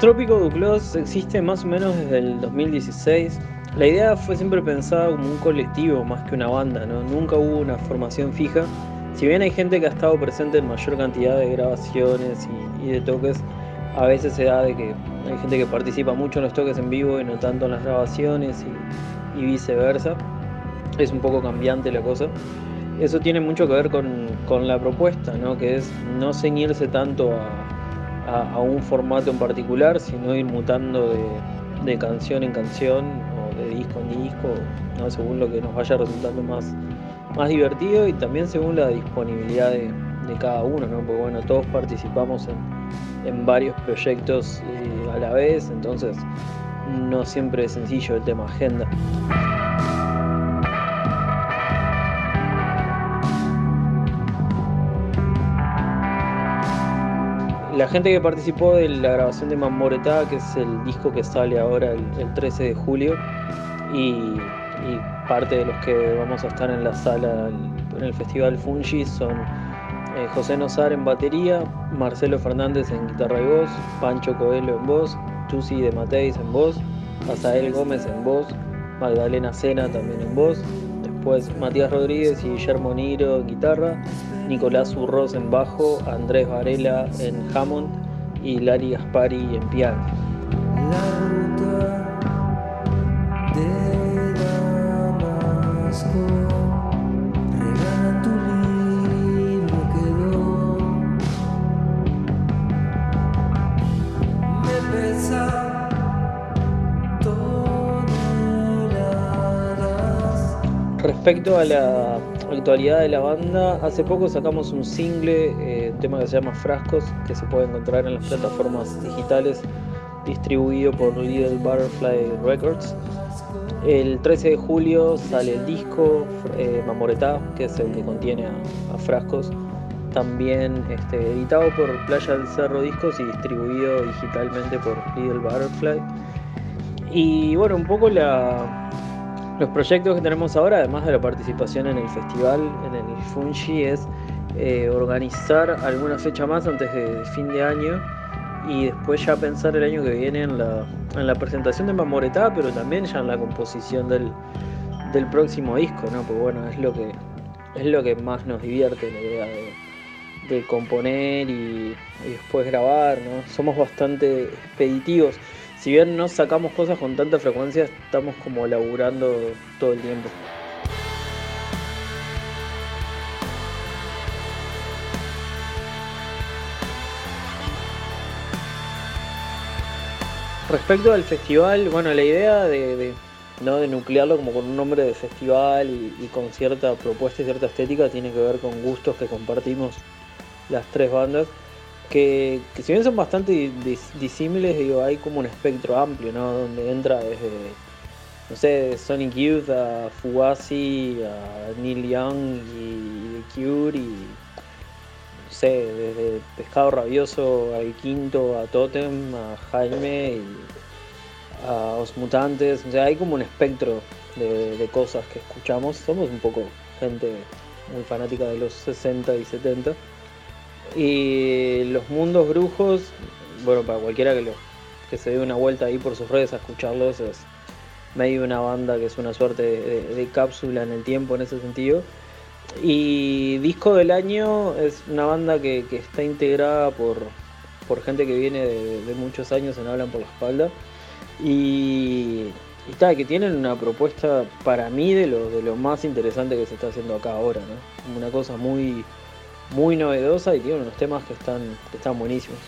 Trópico Duclos existe más o menos desde el 2016. La idea fue siempre pensada como un colectivo más que una banda, ¿no? Nunca hubo una formación fija. Si bien hay gente que ha estado presente en mayor cantidad de grabaciones y, de toques, a veces se da de que hay gente que participa mucho en los toques en vivo y no tanto en las grabaciones y, viceversa. Es un poco cambiante la cosa. Eso tiene mucho que ver con, con la propuesta, ¿no? que es no ceñirse tanto a, a, un formato en particular, sino ir mutando de, canción en canción o de disco en disco, ¿no? según lo que nos vaya resultando más, más divertido y también según la disponibilidad de, cada uno, ¿no? porque bueno, todos participamos en, en varios proyectos eh, a la vez, entonces no siempre es sencillo el tema agenda. La gente que participó de la grabación de Mamoreta, que es el disco que sale ahora el, 13 de julio, y, parte de los que vamos a estar en la sala en el Festival Fungi son eh, José Nozar en batería, Marcelo Fernández en guitarra y voz, Pancho Coelho en voz, Tusi de Mateis en voz, Azael Gómez en voz, Magdalena Sena también en voz, después Matías Rodríguez y Guillermo Niro en guitarra, Nicolás Urroz en bajo, Andrés Varela en Hammond y Lari Gaspari en piano. Respecto a la actualidad de la banda, hace poco sacamos un single, eh, un tema que se llama Frascos, que se puede encontrar en las plataformas digitales, distribuido por Little Butterfly Records. El 13 de julio sale el disco eh, Mamoretá, que es el que contiene a, Frascos, también este, editado por Playa del Cerro Discos y distribuido digitalmente por Little Butterfly. Y bueno, un poco la, los proyectos que tenemos ahora, además de la participación en el festival, en el Fungi, es eh, organizar alguna fecha más antes de fin de año y después ya pensar el año que viene en la, en la presentación de Mamoretá, pero también ya en la composición del, próximo disco, ¿no? Porque bueno, es lo que es lo que más nos divierte, la idea de, componer y, y, después grabar, ¿no? Somos bastante expeditivos si bien no sacamos cosas con tanta frecuencia, estamos como laburando todo el tiempo. Respecto al festival, bueno, la idea de, ¿no? de nuclearlo como con un nombre de festival y, con cierta propuesta y cierta estética tiene que ver con gustos que compartimos las tres bandas que, si bien son bastante disímiles, digo, hay como un espectro amplio, ¿no? Donde entra desde, no sé, Sonic Youth a Fugazi, a Neil Young y The Cure y, no sé, desde Pescado Rabioso al Quinto, a Totem, a Jaime y a Os Mutantes, o sea, hay como un espectro de, de cosas que escuchamos, somos un poco gente muy fanática de los 60 y 70 y los mundos brujos, bueno, para cualquiera que, lo, que se dé una vuelta ahí por sus redes a escucharlos, es medio una banda que es una suerte de, cápsula en el tiempo en ese sentido. Y Disco del Año es una banda que, está integrada por, por, gente que viene de, muchos años en Hablan por la Espalda. Y, está, que tienen una propuesta para mí de lo, de lo más interesante que se está haciendo acá ahora, ¿no? Una cosa muy muy novedosa y tiene unos temas que están, que están buenísimos.